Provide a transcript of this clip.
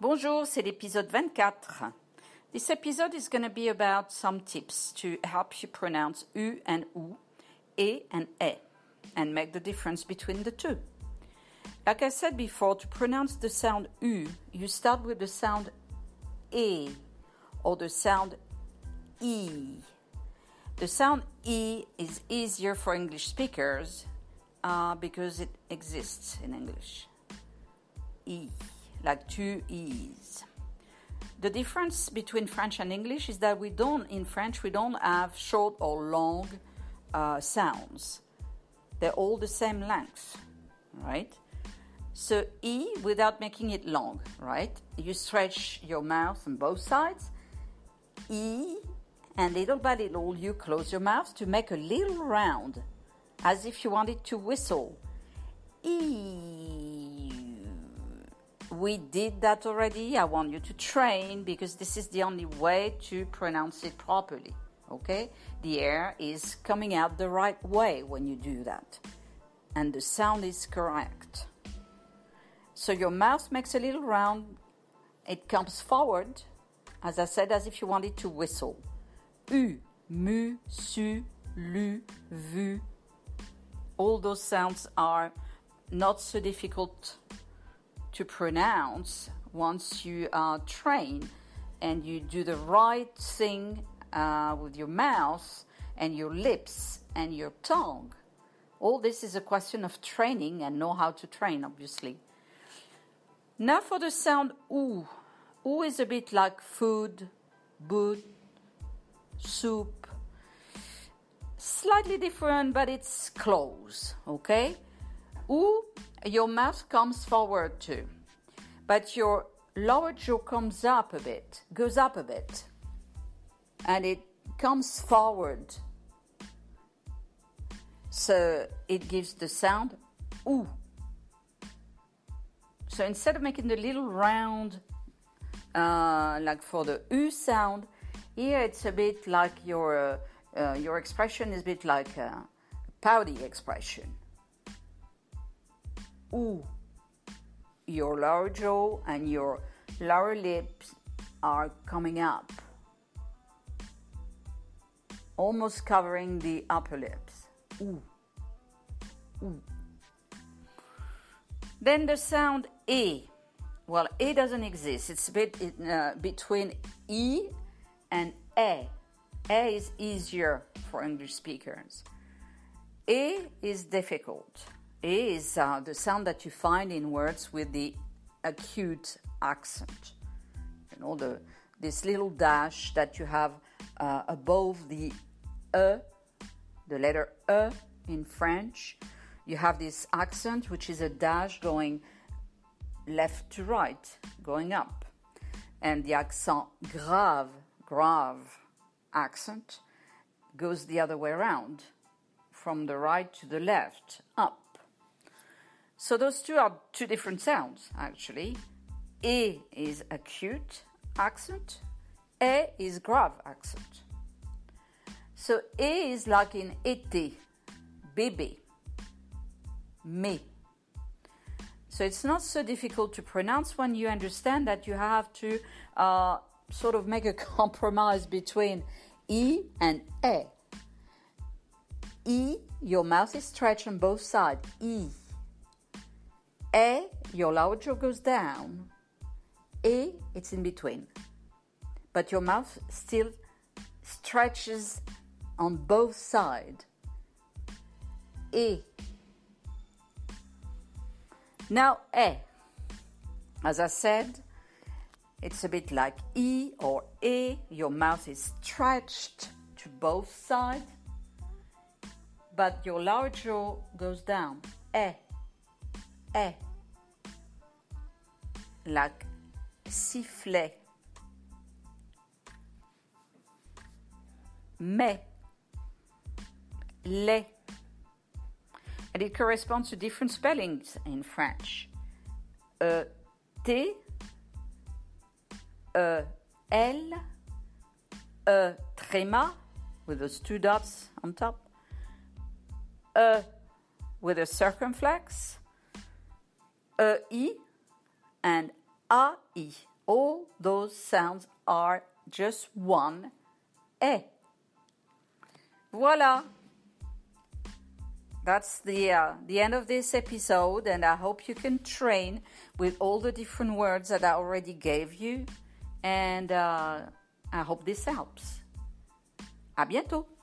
Bonjour, c'est l'épisode 24. This episode is going to be about some tips to help you pronounce U and ou, E and E, and make the difference between the two. Like I said before, to pronounce the sound U, you start with the sound E or the sound E. The sound E is easier for English speakers uh, because it exists in English. E, like two E's. The difference between French and English is that we don't, in French, we don't have short or long uh, sounds. They're all the same length, right? So E without making it long, right? You stretch your mouth on both sides. E, and little by little you close your mouth to make a little round, as if you wanted to whistle. E. We did that already. I want you to train because this is the only way to pronounce it properly. Okay? The air is coming out the right way when you do that. And the sound is correct. So your mouth makes a little round, it comes forward, as I said, as if you wanted to whistle. U, mu, su, lu, vu. All those sounds are not so difficult to pronounce once you are trained and you do the right thing uh, with your mouth and your lips and your tongue. All this is a question of training and know how to train, obviously. Now for the sound oo. Oo is a bit like food, boot, soup. Slightly different, but it's close, okay? Oo, your mouth comes forward too, but your lower jaw comes up a bit, goes up a bit, and it comes forward. So it gives the sound oo. So instead of making the little round, uh, like for the U sound, here it's a bit like your uh, uh, your expression is a bit like a pouty expression. U. Your lower jaw and your lower lips are coming up, almost covering the upper lips. U. U. Then the sound E. Well, E doesn't exist. It's a bit uh, between E and A. A is easier for English speakers. E is difficult. Is uh, the sound that you find in words with the acute accent. You know, the, this little dash that you have uh, above the E, the letter E in French. You have this accent, which is a dash going left to right, going up. And the accent grave, grave accent goes the other way around, from the right to the left, up. So those two are two different sounds, actually. E is acute accent, E is grave accent. So E is like in été, bébé, me. So it's not so difficult to pronounce when you understand that you have to uh, sort of make a compromise between E and E. E, your mouth is stretched on both sides. E. E, your lower jaw goes down. E, it's in between. But your mouth still stretches on both sides. E. Now, E. As I said, it's a bit like E or A. Your mouth is stretched to both sides, but your lower jaw goes down. E. E. Like sifflet. Mais. Les and it corresponds to different spellings in French. E, T, E, L, E, tréma, with those two dots on top, E, with a circumflex, E, and A, I. All those sounds are just one E. Voila. That's the uh, the end of this episode, and I hope you can train with all the different words that I already gave you. And uh, I hope this helps. À bientôt.